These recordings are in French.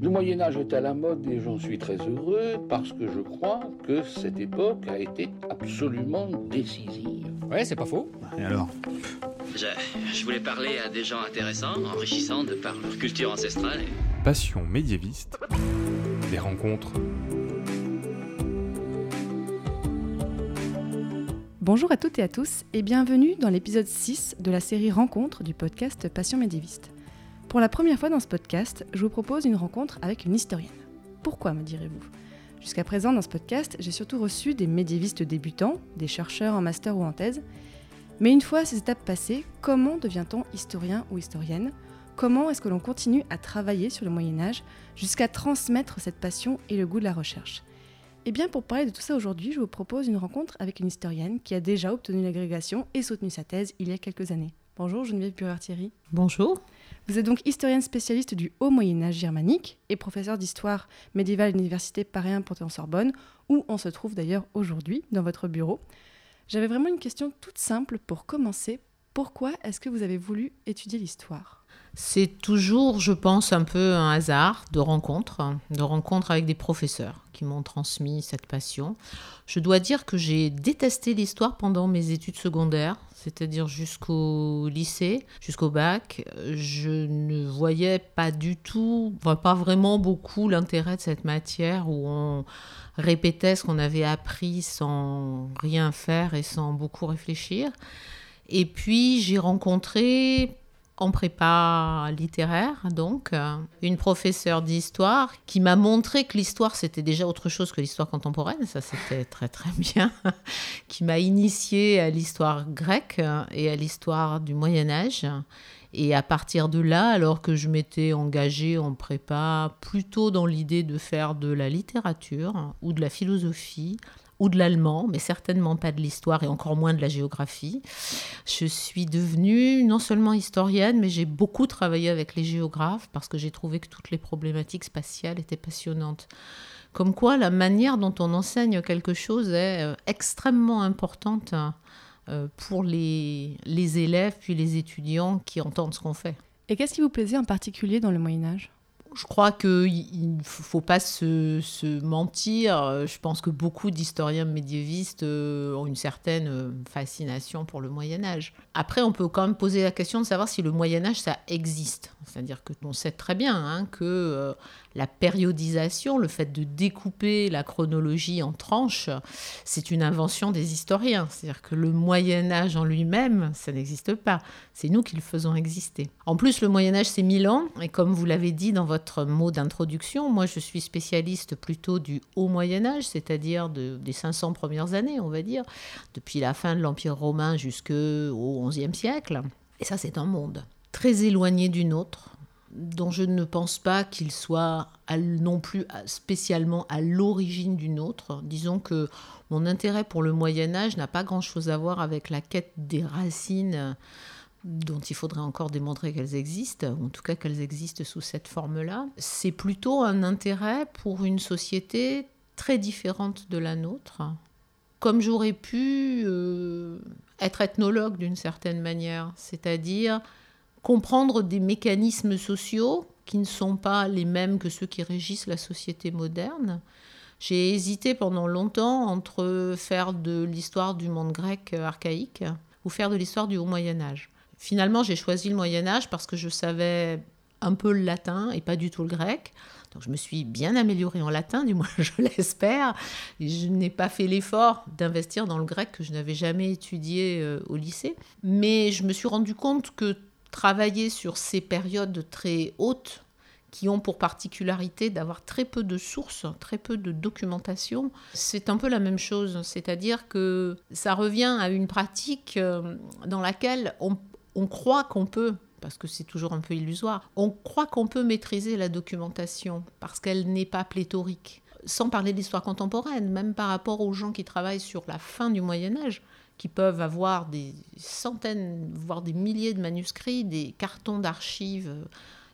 Le Moyen Âge est à la mode et j'en suis très heureux parce que je crois que cette époque a été absolument décisive. Ouais, c'est pas faux. Et alors? Je, je, voulais parler à des gens intéressants, enrichissants de par leur culture ancestrale. Passion médiéviste. Des rencontres. Bonjour à toutes et à tous et bienvenue dans l'épisode 6 de la série Rencontres du podcast Passion médiéviste. Pour la première fois dans ce podcast, je vous propose une rencontre avec une historienne. Pourquoi, me direz-vous? Jusqu'à présent, dans ce podcast, j'ai surtout reçu des médiévistes débutants, des chercheurs en master ou en thèse. Mais une fois ces étapes passées, comment devient-on historien ou historienne? Comment est-ce que l'on continue à travailler sur le Moyen Âge jusqu'à transmettre cette passion et le goût de la recherche? Eh bien, pour parler de tout ça aujourd'hui, je vous propose une rencontre avec une historienne qui a déjà obtenu l'agrégation et soutenu sa thèse il y a quelques années. Bonjour Geneviève Burard-Thierry. Bonjour. Vous êtes donc historienne spécialiste du Haut Moyen Âge germanique et professeur d'histoire médiévale à l'Université Paris 1 Panthéon-Sorbonne, où on se trouve d'ailleurs aujourd'hui dans votre bureau. J'avais vraiment une question toute simple pour commencer. Pourquoi est-ce que vous avez voulu étudier l'histoire? C'est toujours, je pense, un peu un hasard de rencontres, de rencontres avec des professeurs qui m'ont transmis cette passion. Je dois dire que j'ai détesté l'histoire pendant mes études secondaires c'est-à-dire jusqu'au lycée, jusqu'au bac, je ne voyais pas du tout, pas vraiment beaucoup l'intérêt de cette matière où on répétait ce qu'on avait appris sans rien faire et sans beaucoup réfléchir. Et puis j'ai rencontré en prépa littéraire, donc, euh, une professeure d'histoire qui m'a montré que l'histoire, c'était déjà autre chose que l'histoire contemporaine, ça c'était très très bien, qui m'a initié à l'histoire grecque et à l'histoire du Moyen Âge. Et à partir de là, alors que je m'étais engagée en prépa plutôt dans l'idée de faire de la littérature ou de la philosophie, ou de l'allemand, mais certainement pas de l'histoire et encore moins de la géographie. Je suis devenue non seulement historienne, mais j'ai beaucoup travaillé avec les géographes parce que j'ai trouvé que toutes les problématiques spatiales étaient passionnantes. Comme quoi, la manière dont on enseigne quelque chose est euh, extrêmement importante euh, pour les, les élèves puis les étudiants qui entendent ce qu'on fait. Et qu'est-ce qui vous plaisait en particulier dans le Moyen Âge? Je crois qu'il ne faut pas se, mentir. Je pense que beaucoup d'historiens médiévistes euh, ont une certaine euh, fascination pour le Moyen Âge. Après, on peut quand même poser la question de savoir si le Moyen Âge, ça existe. C'est-à-dire que on sait très bien hein, que euh, la périodisation, le fait de découper la chronologie en tranches, c'est une invention des historiens. C'est-à-dire que le Moyen Âge en lui-même, ça n'existe pas. C'est nous qui le faisons exister. En plus, le Moyen Âge, c'est 1000 ans. Et comme vous l'avez dit dans votre mot d'introduction, moi, je suis spécialiste plutôt du Haut Moyen Âge, c'est-à-dire des 500 premières années, on va dire, depuis la fin de l'Empire romain jusqu'au XIe siècle. Et ça, c'est un monde très éloigné du nôtre, dont je ne pense pas qu'il soit non plus spécialement à l'origine du nôtre. Disons que mon intérêt pour le Moyen Âge n'a pas grand-chose à voir avec la quête des racines dont il faudrait encore démontrer qu'elles existent, ou en tout cas qu'elles existent sous cette forme-là. C'est plutôt un intérêt pour une société très différente de la nôtre. Comme j'aurais pu euh, être ethnologue d'une certaine manière, c'est-à-dire comprendre des mécanismes sociaux qui ne sont pas les mêmes que ceux qui régissent la société moderne. J'ai hésité pendant longtemps entre faire de l'histoire du monde grec archaïque ou faire de l'histoire du Haut Moyen Âge. Finalement, j'ai choisi le Moyen Âge parce que je savais un peu le latin et pas du tout le grec. Donc je me suis bien améliorée en latin, du moins je l'espère. Je n'ai pas fait l'effort d'investir dans le grec que je n'avais jamais étudié euh, au lycée. Mais je me suis rendu compte que travailler sur ces périodes très hautes qui ont pour particularité d'avoir très peu de sources, très peu de documentation, c'est un peu la même chose. C'est-à-dire que ça revient à une pratique euh, dans laquelle on, croit qu'on peut, parce que c'est toujours un peu illusoire, on croit qu'on peut maîtriser la documentation parce qu'elle n'est pas pléthorique. Sans parler de l'histoire contemporaine, même par rapport aux gens qui travaillent sur la fin du Moyen Âge, qui peuvent avoir des centaines, voire des milliers de manuscrits, des cartons d'archives euh,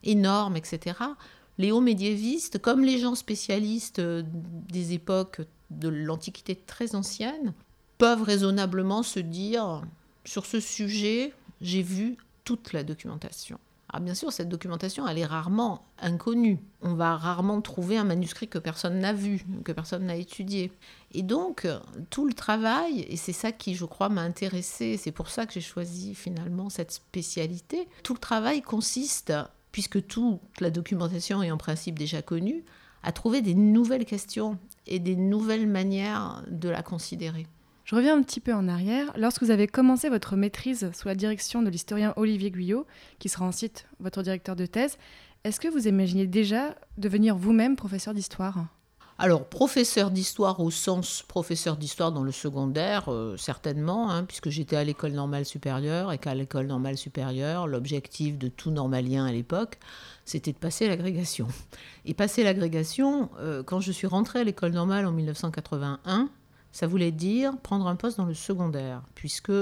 énormes, etc. Les hauts médiévistes, comme les gens spécialistes euh, des époques de l'Antiquité très ancienne, peuvent raisonnablement se dire, sur ce sujet, j'ai vu toute la documentation. Alors bien sûr, cette documentation, elle est rarement inconnue. On va rarement trouver un manuscrit que personne n'a vu, que personne n'a étudié. Et donc, tout le travail, et c'est ça qui, je crois, m'a intéressé, c'est pour ça que j'ai choisi finalement cette spécialité, tout le travail consiste, puisque toute la documentation est en principe déjà connue, à trouver des nouvelles questions et des nouvelles manières de la considérer. Je reviens un petit peu en arrière. Lorsque vous avez commencé votre maîtrise sous la direction de l'historien Olivier Guyot, qui sera ensuite votre directeur de thèse, est-ce que vous imaginez déjà devenir vous-même professeur d'histoire? Alors, professeur d'histoire au sens professeur d'histoire dans le secondaire, euh, certainement, hein, puisque j'étais à l'école normale supérieure et qu'à l'école normale supérieure, l'objectif de tout normalien à l'époque, c'était de passer l'agrégation. Et passer l'agrégation, euh, quand je suis rentrée à l'école normale en 1981, ça voulait dire prendre un poste dans le secondaire, puisque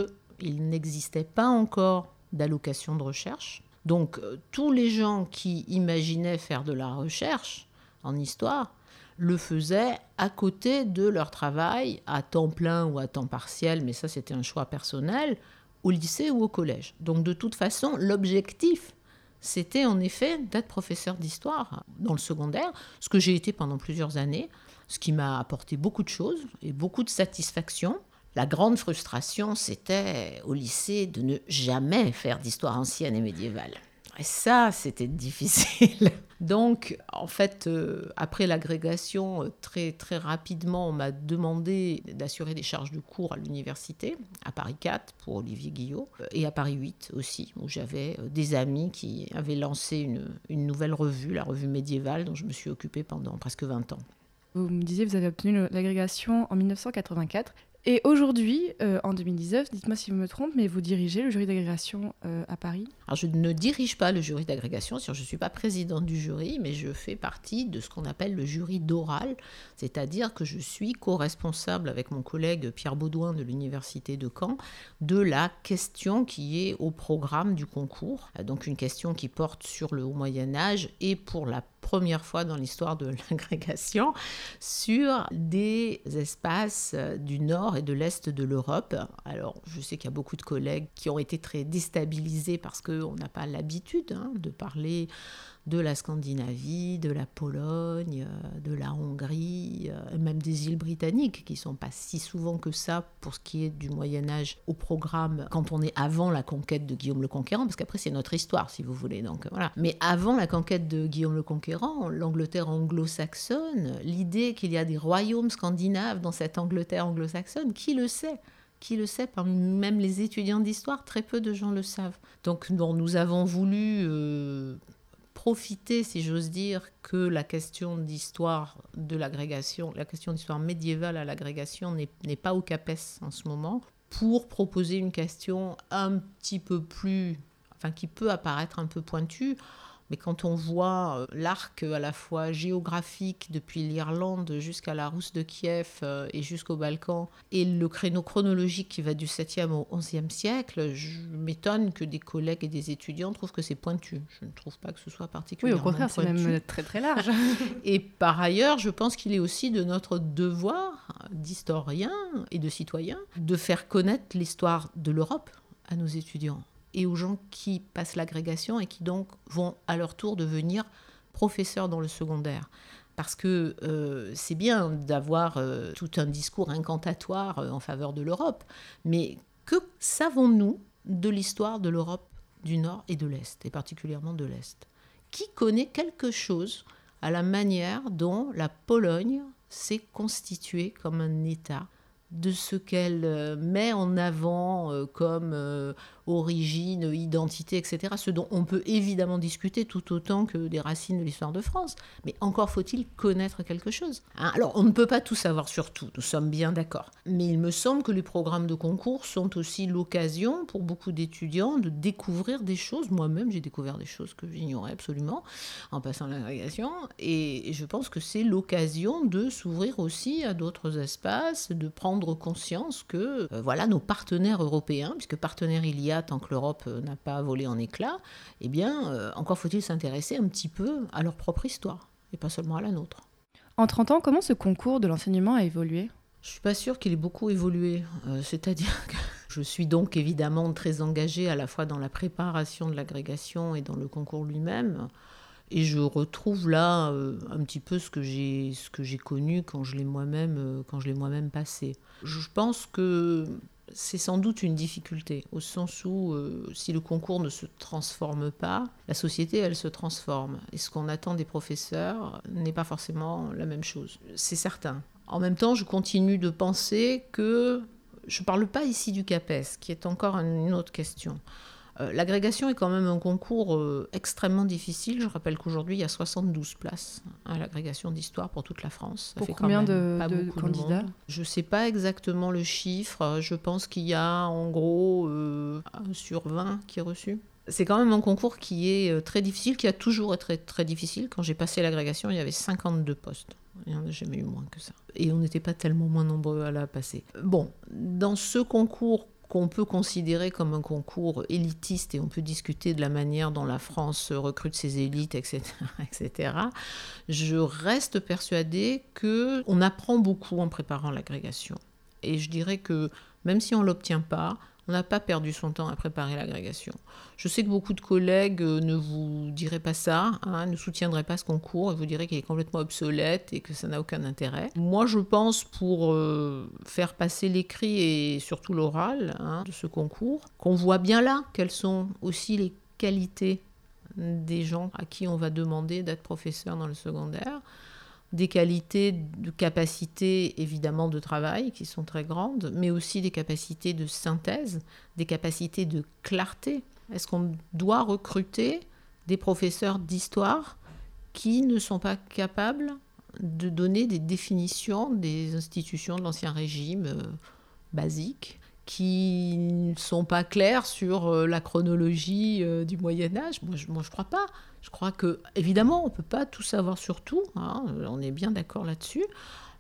il n'existait pas encore d'allocation de recherche. Donc, euh, tous les gens qui imaginaient faire de la recherche en histoire, le faisaient à côté de leur travail, à temps plein ou à temps partiel, mais ça c'était un choix personnel, au lycée ou au collège. Donc de toute façon, l'objectif, c'était en effet d'être professeur d'histoire dans le secondaire, ce que j'ai été pendant plusieurs années, ce qui m'a apporté beaucoup de choses et beaucoup de satisfaction. La grande frustration, c'était au lycée de ne jamais faire d'histoire ancienne et médiévale. Et ça, c'était difficile. Donc, en fait, euh, après l'agrégation, euh, très, très rapidement, on m'a demandé d'assurer des charges de cours à l'université, à Paris 4 pour Olivier Guillot, euh, et à Paris 8 aussi, où j'avais des amis qui avaient lancé une, une nouvelle revue, la revue médiévale, dont je me suis occupée pendant presque 20 ans. Vous me disiez, vous avez obtenu l'agrégation en 1984. Et aujourd'hui, euh, en 2019, dites-moi si je me trompe, mais vous dirigez le jury d'agrégation euh, à Paris. Alors je ne dirige pas le jury d'agrégation, je ne suis pas présidente du jury, mais je fais partie de ce qu'on appelle le jury d'oral, c'est-à-dire que je suis co-responsable avec mon collègue Pierre Baudouin de l'Université de Caen de la question qui est au programme du concours, donc une question qui porte sur le haut Moyen Âge et pour la première fois dans l'histoire de l'agrégation sur des espaces du nord et de l'est de l'Europe. Alors, je sais qu'il y a beaucoup de collègues qui ont été très déstabilisés parce qu'on n'a pas l'habitude hein, de parler de la Scandinavie, de la Pologne, euh, de la Hongrie, euh, même des îles britanniques, qui sont pas si souvent que ça pour ce qui est du Moyen Âge au programme quand on est avant la conquête de Guillaume le Conquérant, parce qu'après c'est notre histoire si vous voulez. Donc voilà. Mais avant la conquête de Guillaume le Conquérant, l'Angleterre anglo-saxonne, l'idée qu'il y a des royaumes scandinaves dans cette Angleterre anglo-saxonne, qui le sait? Qui le sait? Même les étudiants d'histoire, très peu de gens le savent. Donc nous avons voulu euh, profiter, si j'ose dire, que la question d'histoire de l'agrégation, la question d'histoire médiévale à l'agrégation n'est pas au CAPES en ce moment, pour proposer une question un petit peu plus, enfin qui peut apparaître un peu pointue, mais quand on voit euh, l'arc à la fois géographique depuis l'Irlande jusqu'à la Rousse de Kiev euh, et jusqu'au Balkan, et le créneau chronologique qui va du 7e au 11e siècle, je m'étonne que des collègues et des étudiants trouvent que c'est pointu. Je ne trouve pas que ce soit particulièrement Oui, au contraire, c'est même très très large. et par ailleurs, je pense qu'il est aussi de notre devoir d'historien et de citoyen de faire connaître l'histoire de l'Europe à nos étudiants et aux gens qui passent l'agrégation et qui donc vont à leur tour devenir professeurs dans le secondaire. Parce que euh, c'est bien d'avoir euh, tout un discours incantatoire euh, en faveur de l'Europe, mais que savons-nous de l'histoire de l'Europe du Nord et de l'Est, et particulièrement de l'Est? Qui connaît quelque chose à la manière dont la Pologne s'est constituée comme un État? De ce qu'elle met en avant comme origine, identité, etc. Ce dont on peut évidemment discuter tout autant que des racines de l'histoire de France. Mais encore faut-il connaître quelque chose. Hein. Alors on ne peut pas tout savoir sur tout, nous sommes bien d'accord. Mais il me semble que les programmes de concours sont aussi l'occasion pour beaucoup d'étudiants de découvrir des choses. Moi-même j'ai découvert des choses que j'ignorais absolument en passant l'agrégation. Et je pense que c'est l'occasion de s'ouvrir aussi à d'autres espaces, de prendre conscience que euh, voilà nos partenaires européens, puisque partenaires il y a tant que l'Europe euh, n'a pas volé en éclats, eh bien, euh, encore faut-il s'intéresser un petit peu à leur propre histoire, et pas seulement à la nôtre. En 30 ans, comment ce concours de l'enseignement a évolué? Je suis pas sûre qu'il ait beaucoup évolué. Euh, c'est-à-dire que Je suis donc évidemment très engagée à la fois dans la préparation de l'agrégation et dans le concours lui-même. Et je retrouve là euh, un petit peu ce que j'ai ce que j'ai connu quand je l'ai moi-même euh, quand je l'ai moi-même passé. Je pense que c'est sans doute une difficulté, au sens où euh, si le concours ne se transforme pas, la société, elle se transforme. Et ce qu'on attend des professeurs n'est pas forcément la même chose. C'est certain. En même temps, je continue de penser que je ne parle pas ici du CAPES, qui est encore une autre question. Euh, l'agrégation est quand même un concours euh, extrêmement difficile. Je rappelle qu'aujourd'hui, il y a 72 places à l'agrégation d'histoire pour toute la France. Ça pour combien de, candidats? Je ne sais pas exactement le chiffre. Je pense qu'il y a en gros euh, sur 20 qui est reçu. C'est quand même un concours qui est très difficile, qui a toujours été très, très difficile. Quand j'ai passé l'agrégation, il y avait 52 postes. Il n'y en a jamais eu moins que ça. Et on n'était pas tellement moins nombreux à la passer. Bon, dans ce concours qu'on peut considérer comme un concours élitiste et on peut discuter de la manière dont la France recrute ses élites, etc., etc. Je reste persuadée que on apprend beaucoup en préparant l'agrégation. Et je dirais que même si on l'obtient pas, on n'a pas perdu son temps à préparer l'agrégation. Je sais que beaucoup de collègues euh, ne vous diraient pas ça, hein, ne soutiendraient pas ce concours et vous diraient qu'il est complètement obsolète et que ça n'a aucun intérêt. Moi, je pense pour euh, faire passer l'écrit et surtout l'oral hein, de ce concours, qu'on voit bien là quelles sont aussi les qualités des gens à qui on va demander d'être professeur dans le secondaire des qualités de capacité évidemment de travail qui sont très grandes, mais aussi des capacités de synthèse, des capacités de clarté. Est-ce qu'on doit recruter des professeurs d'histoire qui ne sont pas capables de donner des définitions des institutions de l'Ancien Régime euh, basiques qui ne sont pas clairs sur euh, la chronologie euh, du Moyen Âge. Moi, je ne crois pas. Je crois que, évidemment, on ne peut pas tout savoir sur tout, hein, on est bien d'accord là-dessus,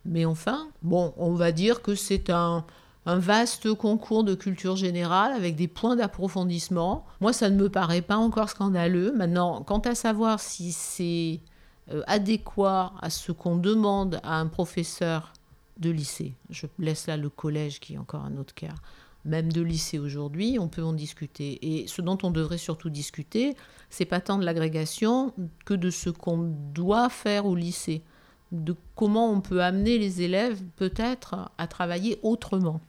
mais enfin, bon, on va dire que c'est un, vaste concours de culture générale avec des points d'approfondissement. Moi, ça ne me paraît pas encore scandaleux. Maintenant, quant à savoir si c'est euh, adéquat à ce qu'on demande à un professeur de lycée, je laisse là le collège qui est encore un autre cas, même de lycée aujourd'hui, on peut en discuter. Et ce dont on devrait surtout discuter, c'est pas tant de l'agrégation que de ce qu'on doit faire au lycée, de comment on peut amener les élèves peut-être à travailler autrement.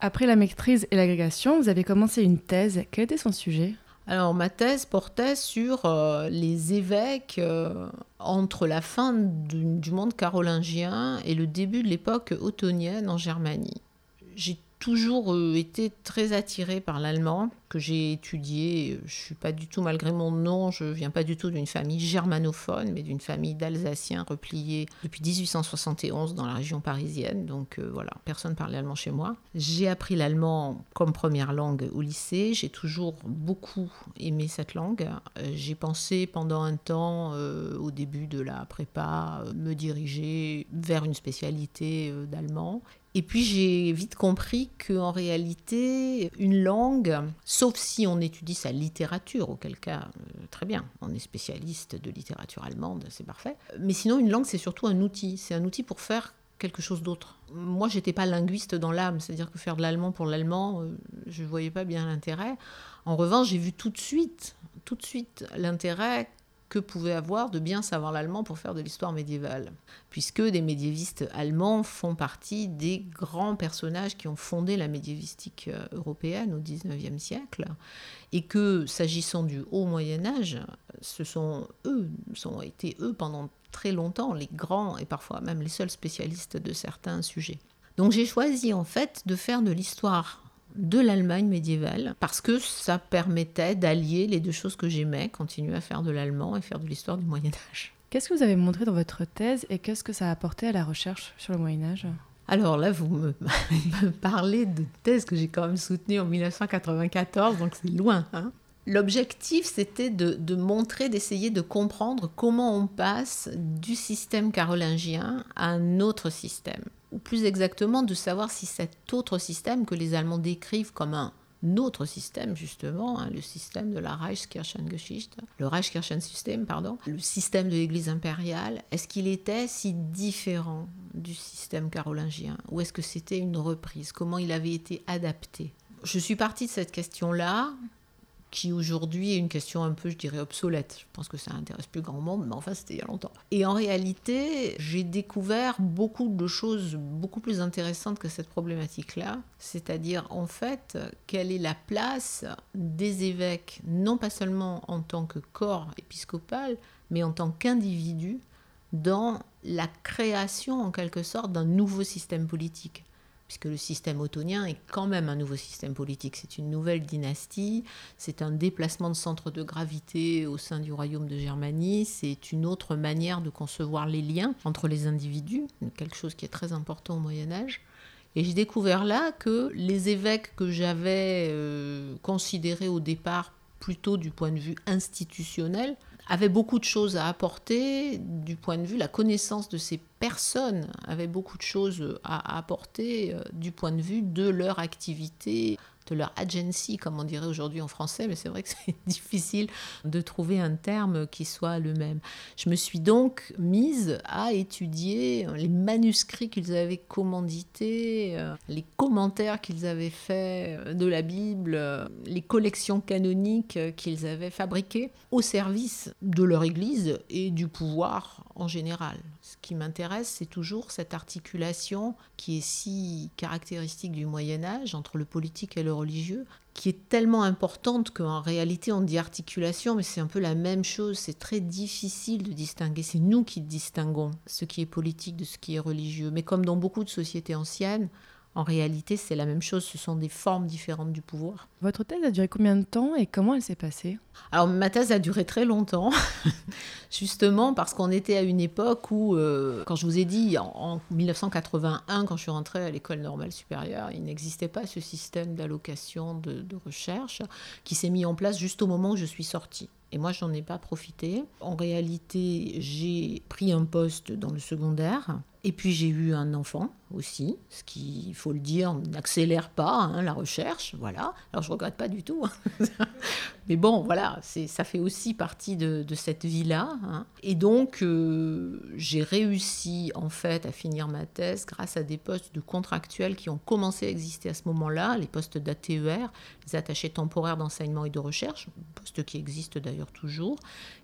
Après la maîtrise et l'agrégation, vous avez commencé une thèse. Quel était son sujet? Alors ma thèse portait sur euh, les évêques euh, entre la fin du, monde carolingien et le début de l'époque ottonienne en Germanie. Toujours euh, été très attirée par l'allemand que j'ai étudié. Je suis pas du tout, malgré mon nom, je viens pas du tout d'une famille germanophone, mais d'une famille d'Alsaciens repliés depuis 1871 dans la région parisienne. Donc euh, voilà, personne parlait allemand chez moi. J'ai appris l'allemand comme première langue au lycée. J'ai toujours beaucoup aimé cette langue. Euh, j'ai pensé pendant un temps, au début de la prépa, me diriger vers une spécialité d'allemand. Et puis j'ai vite compris qu'en réalité, une langue, sauf si on étudie sa littérature, auquel cas, euh, très bien, on est spécialiste de littérature allemande, c'est parfait. Mais sinon, une langue, c'est surtout un outil. C'est un outil pour faire quelque chose d'autre. Moi, j'étais pas linguiste dans l'âme, c'est-à-dire que faire de l'allemand pour l'allemand, euh, je voyais pas bien l'intérêt. En revanche, j'ai vu tout de suite, tout de suite, l'intérêt que pouvait avoir de bien savoir l'allemand pour faire de l'histoire médiévale, puisque des médiévistes allemands font partie des grands personnages qui ont fondé la médiévistique euh, européenne au XIXe siècle, et que s'agissant du haut Moyen Âge, ce sont eux, sont été eux pendant très longtemps les grands et parfois même les seuls spécialistes de certains sujets. Donc j'ai choisi en fait de faire de l'histoire de l'Allemagne médiévale, parce que ça permettait d'allier les deux choses que j'aimais, continuer à faire de l'allemand et faire de l'histoire du Moyen Âge. Qu'est-ce que vous avez montré dans votre thèse et qu'est-ce que ça a apporté à la recherche sur le Moyen Âge? Alors là, vous me, parlez de thèse que j'ai quand même soutenue en 1994, donc c'est loin. Hein. L'objectif, c'était de, de, montrer, d'essayer de comprendre comment on passe du système carolingien à un autre système ou plus exactement de savoir si cet autre système que les Allemands décrivent comme un autre système, justement, hein, le système de la Reichskirchengeschichte, le Reichskirchensystem, pardon, le système de l'Église impériale, est-ce qu'il était si différent du système carolingien ou est-ce que c'était une reprise? Comment il avait été adapté? Je suis partie de cette question-là qui aujourd'hui est une question un peu, je dirais, obsolète. Je pense que ça intéresse plus grand monde, mais enfin, c'était il y a longtemps. Et en réalité, j'ai découvert beaucoup de choses beaucoup plus intéressantes que cette problématique-là, c'est-à-dire, en fait, quelle est la place des évêques, non pas seulement en tant que corps épiscopal, mais en tant qu'individu, dans la création, en quelque sorte, d'un nouveau système politique puisque le système ottonien est quand même un nouveau système politique. C'est une nouvelle dynastie, c'est un déplacement de centre de gravité au sein du royaume de Germanie, c'est une autre manière de concevoir les liens entre les individus, quelque chose qui est très important au Moyen Âge. Et j'ai découvert là que les évêques que j'avais euh, considérés au départ plutôt du point de vue institutionnel avait beaucoup de choses à apporter du point de vue, la connaissance de ces personnes avait beaucoup de choses à apporter euh, du point de vue de leur activité de leur agency, comme on dirait aujourd'hui en français, mais c'est vrai que c'est difficile de trouver un terme qui soit le même. Je me suis donc mise à étudier les manuscrits qu'ils avaient commandités, euh, les commentaires qu'ils avaient faits de la Bible, euh, les collections canoniques qu'ils avaient fabriquées au service de leur Église et du pouvoir en général. Ce qui m'intéresse, c'est toujours cette articulation qui est si caractéristique du Moyen Âge entre le politique et le religieux, qui est tellement importante qu'en réalité on dit articulation, mais c'est un peu la même chose, c'est très difficile de distinguer, c'est nous qui distinguons ce qui est politique de ce qui est religieux. Mais comme dans beaucoup de sociétés anciennes, en réalité, c'est la même chose, ce sont des formes différentes du pouvoir. Votre thèse a duré combien de temps et comment elle s'est passée? Alors, ma thèse a duré très longtemps, justement parce qu'on était à une époque où, euh, quand je vous ai dit, en, 1981, quand je suis rentrée à l'école normale supérieure, il n'existait pas ce système d'allocation de, de recherche qui s'est mis en place juste au moment où je suis sortie. Et moi, je n'en ai pas profité. En réalité, j'ai pris un poste dans le secondaire. Et puis j'ai eu un enfant aussi, ce qui, il faut le dire, n'accélère pas hein, la recherche. Voilà. Alors je regrette pas du tout. Hein. Mais bon, voilà, ça fait aussi partie de, cette vie-là. Hein. Et donc euh, j'ai réussi en fait à finir ma thèse grâce à des postes de contractuels qui ont commencé à exister à ce moment-là, les postes d'ATER, les attachés temporaires d'enseignement et de recherche, postes qui existent d'ailleurs toujours,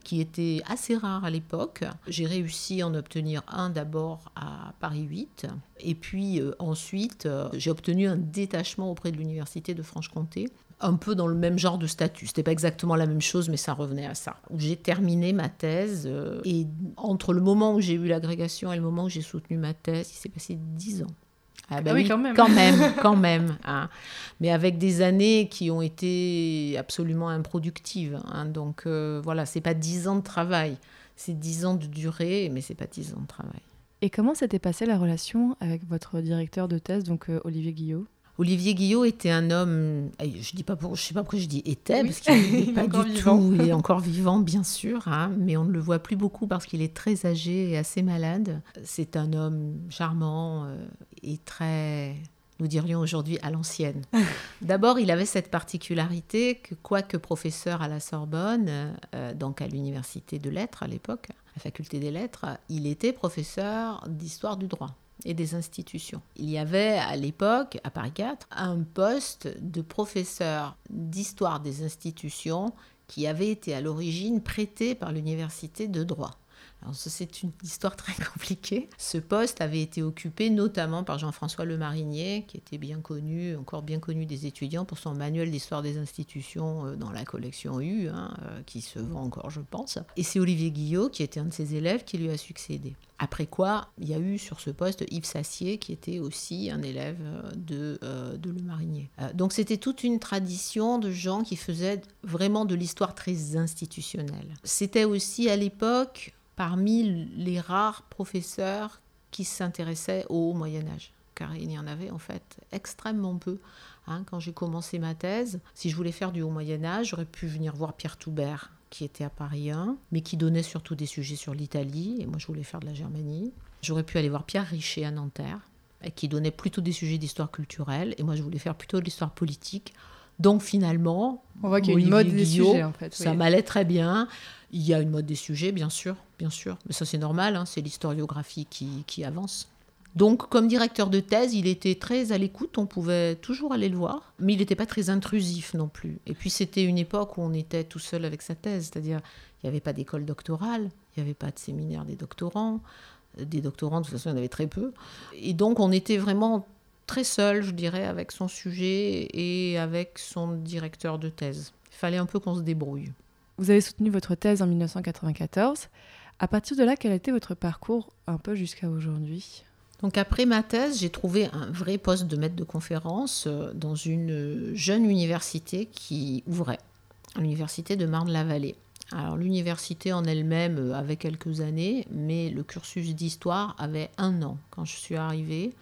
qui étaient assez rares à l'époque. J'ai réussi à en obtenir un d'abord à Paris 8 et puis euh, ensuite euh, j'ai obtenu un détachement auprès de l'université de Franche-Comté un peu dans le même genre de statut. C'était pas exactement la même chose, mais ça revenait à ça. J'ai terminé ma thèse euh, et entre le moment où j'ai eu l'agrégation et le moment où j'ai soutenu ma thèse, il s'est passé dix ans. Ah, bah ah oui, quand même. Quand même, quand même. Hein. Mais avec des années qui ont été absolument improductives. Hein. Donc voilà, c'est pas dix ans de travail, c'est dix ans de durée, mais c'est pas dix ans de travail. Et comment s'était passée la relation avec votre directeur de thèse, donc euh, Olivier Guillot? Olivier Guillot était un homme, eh, je dis pas pour, je sais pas pourquoi je dis était parce qu'il n'est pas du tout, il est encore vivant bien sûr, hein, mais on ne le voit plus beaucoup parce qu'il est très âgé et assez malade. C'est un homme charmant euh, et très, nous dirions aujourd'hui à l'ancienne. D'abord, il avait cette particularité que quoique professeur à la Sorbonne, euh, donc à l'université de lettres à l'époque, la faculté des lettres, il était professeur d'histoire du droit et des institutions. Il y avait à l'époque, à Paris 4, un poste de professeur d'histoire des institutions qui avait été à l'origine prêté par l'université de droit. C'est une histoire très compliquée. Ce poste avait été occupé notamment par Jean-François Lemarinier, qui était bien connu, encore bien connu des étudiants pour son manuel d'histoire des institutions euh, dans la collection U, hein, euh, qui se vend encore, je pense. Et c'est Olivier Guillot, qui était un de ses élèves, qui lui a succédé. Après quoi, il y a eu sur ce poste Yves Sassier, qui était aussi un élève euh, de, de Le Marinier. donc c'était toute une tradition de gens qui faisaient vraiment de l'histoire très institutionnelle. C'était aussi à l'époque parmi les rares professeurs qui s'intéressaient au Moyen Âge, car il y en avait en fait extrêmement peu. Hein. quand j'ai commencé ma thèse, si je voulais faire du Haut Moyen Âge, j'aurais pu venir voir Pierre Toubert, qui était à Paris 1, mais qui donnait surtout des sujets sur l'Italie, et moi je voulais faire de la Germanie. J'aurais pu aller voir Pierre Richer à Nanterre, qui donnait plutôt des sujets d'histoire culturelle, et moi je voulais faire plutôt de l'histoire politique. Donc finalement, on voit qu'il y a une mode des sujets en fait. Ça m'allait très bien. Il y a une mode des sujets, bien sûr, bien sûr. Mais ça, c'est normal, hein, c'est l'historiographie qui, qui, avance. Donc, comme directeur de thèse, il était très à l'écoute, on pouvait toujours aller le voir, mais il n'était pas très intrusif non plus. Et puis, c'était une époque où on était tout seul avec sa thèse, c'est-à-dire il n'y avait pas d'école doctorale, il n'y avait pas de séminaire des doctorants. Des doctorants, de toute façon, il y en avait très peu. Et donc, on était vraiment très seul, je dirais, avec son sujet et avec son directeur de thèse. Il fallait un peu qu'on se débrouille. Vous avez soutenu votre thèse en 1994. À partir de là, quel a été votre parcours un peu jusqu'à aujourd'hui? Donc après ma thèse, j'ai trouvé un vrai poste de maître de conférence euh, dans une jeune université qui ouvrait, l'université de Marne-la-Vallée. Alors l'université en elle-même euh, avait quelques années, mais le cursus d'histoire avait un an quand je suis arrivée.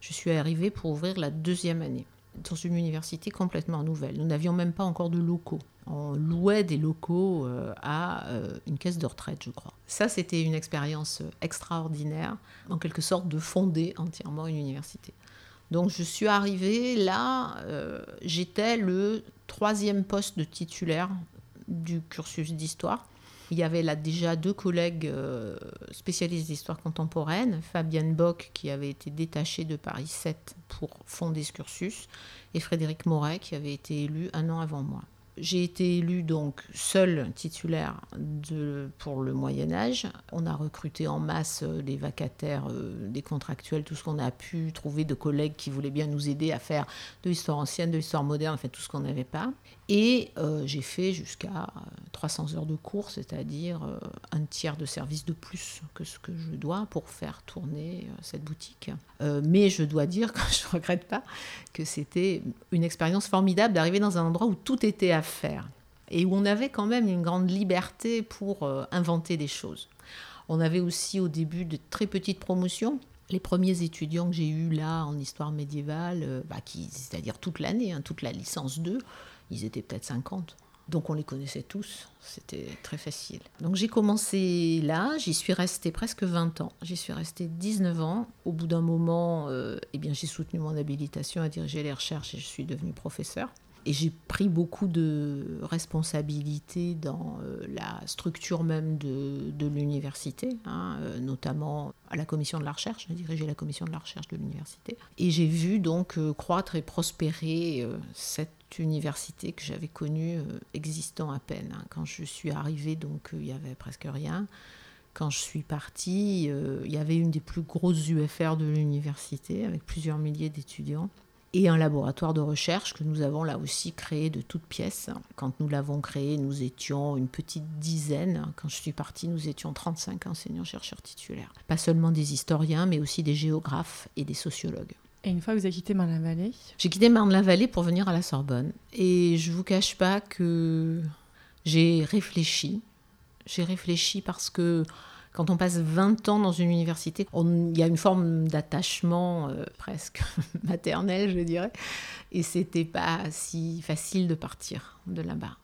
Je suis arrivée pour ouvrir la deuxième année dans une université complètement nouvelle. Nous n'avions même pas encore de locaux. On louait des locaux euh, à euh, une caisse de retraite, je crois. Ça, c'était une expérience extraordinaire, en quelque sorte de fonder entièrement une université. Donc je suis arrivée là, j'étais le troisième poste de titulaire du cursus d'histoire. Il y avait là déjà deux collègues euh, spécialistes d'histoire contemporaine, Fabienne Bock qui avait été détachée de Paris 7 pour fonder ce et Frédéric Moret qui avait été élu un an avant moi. J'ai été élue donc seule titulaire de, pour le Moyen Âge. On a recruté en masse euh, des vacataires, euh, des contractuels, tout ce qu'on a pu trouver de collègues qui voulaient bien nous aider à faire de l'histoire ancienne, de l'histoire moderne, en fait tout ce qu'on n'avait pas. Et euh, j'ai fait jusqu'à 300 heures de cours, c'est-à-dire un tiers de service de plus que ce que je dois pour faire tourner cette boutique. mais je dois dire, que je ne regrette pas, que c'était une expérience formidable d'arriver dans un endroit où tout était à faire et où on avait quand même une grande liberté pour euh, inventer des choses. On avait aussi au début de très petites promotions. Les premiers étudiants que j'ai eus là en histoire médiévale, euh, bah, c'est-à-dire toute l'année, hein, toute la licence 2, ils étaient peut-être 50. Donc on les connaissait tous, c'était très facile. Donc j'ai commencé là, j'y suis restée presque 20 ans, j'y suis restée 19 ans. Au bout d'un moment, euh, eh bien j'ai soutenu mon habilitation à diriger les recherches et je suis devenue professeur et j'ai pris beaucoup de responsabilités dans euh, la structure même de, l'université, hein, euh, notamment à la commission de la recherche. J'ai dirigé la commission de la recherche de l'université. Et j'ai vu donc euh, croître et prospérer cette université que j'avais connue existant à peine. Hein. Quand je suis arrivée, donc il y avait presque rien. Quand je suis partie, il y avait une des plus grosses UFR de l'université avec plusieurs milliers d'étudiants et un laboratoire de recherche que nous avons là aussi créé de toutes pièces. Quand nous l'avons créé, nous étions une petite dizaine. Quand je suis partie, nous étions 35 enseignants-chercheurs titulaires. Pas seulement des historiens, mais aussi des géographes et des sociologues. Et une fois que vous avez quitté Marne-la-Vallée? J'ai quitté Marne-la-Vallée pour venir à la Sorbonne. Et je ne vous cache pas que j'ai réfléchi. J'ai réfléchi parce que quand on passe 20 ans dans une université, il y a une forme d'attachement euh, presque maternel, je dirais. Et c'était pas si facile de partir de là-bas.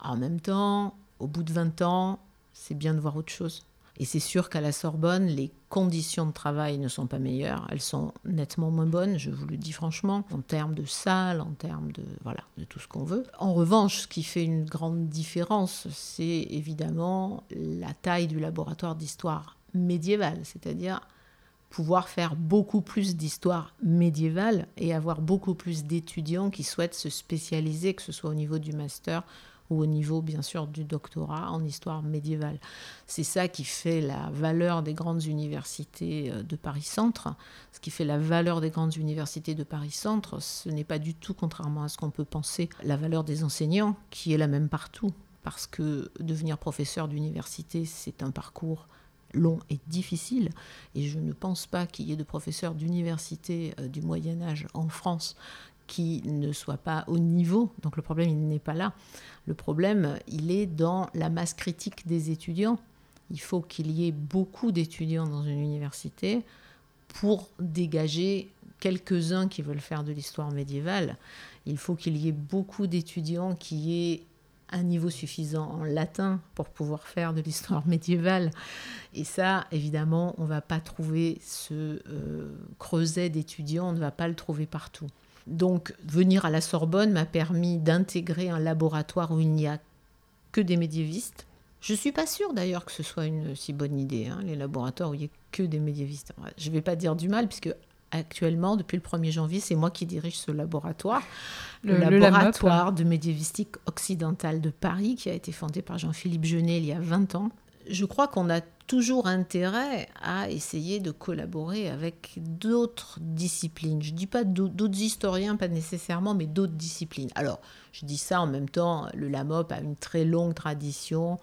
En même temps, au bout de 20 ans, c'est bien de voir autre chose. Et c'est sûr qu'à la Sorbonne, les conditions de travail ne sont pas meilleures, elles sont nettement moins bonnes, je vous le dis franchement, en termes de salles, en termes de voilà, de tout ce qu'on veut. En revanche, ce qui fait une grande différence, c'est évidemment la taille du laboratoire d'histoire médiévale, c'est-à-dire pouvoir faire beaucoup plus d'histoire médiévale et avoir beaucoup plus d'étudiants qui souhaitent se spécialiser, que ce soit au niveau du master ou au niveau bien sûr du doctorat en histoire médiévale. C'est ça qui fait la valeur des grandes universités euh, de Paris-Centre. Ce qui fait la valeur des grandes universités de Paris-Centre, ce n'est pas du tout, contrairement à ce qu'on peut penser, la valeur des enseignants, qui est la même partout. Parce que devenir professeur d'université, c'est un parcours long et difficile. Et je ne pense pas qu'il y ait de professeurs d'université euh, du Moyen Âge en France qui ne soit pas au niveau. Donc le problème, il n'est pas là. Le problème, il est dans la masse critique des étudiants. Il faut qu'il y ait beaucoup d'étudiants dans une université pour dégager quelques-uns qui veulent faire de l'histoire médiévale. Il faut qu'il y ait beaucoup d'étudiants qui aient un niveau suffisant en latin pour pouvoir faire de l'histoire médiévale. Et ça, évidemment, on ne va pas trouver ce euh, creuset d'étudiants, on ne va pas le trouver partout. Donc venir à la Sorbonne m'a permis d'intégrer un laboratoire où il n'y a que des médiévistes. Je suis pas sûre d'ailleurs que ce soit une si bonne idée, hein, les laboratoires où il n'y a que des médiévistes. Je ne vais pas dire du mal, puisque actuellement, depuis le 1er janvier, c'est moi qui dirige ce laboratoire, le, laboratoire de médiévistique occidentale de Paris, qui a été fondé par Jean-Philippe Genet il y a 20 ans. Je crois qu'on a toujours intérêt à essayer de collaborer avec d'autres disciplines. Je ne dis pas d'autres historiens, pas nécessairement, mais d'autres disciplines. Alors, je dis ça en même temps, le LAMOP a une très longue tradition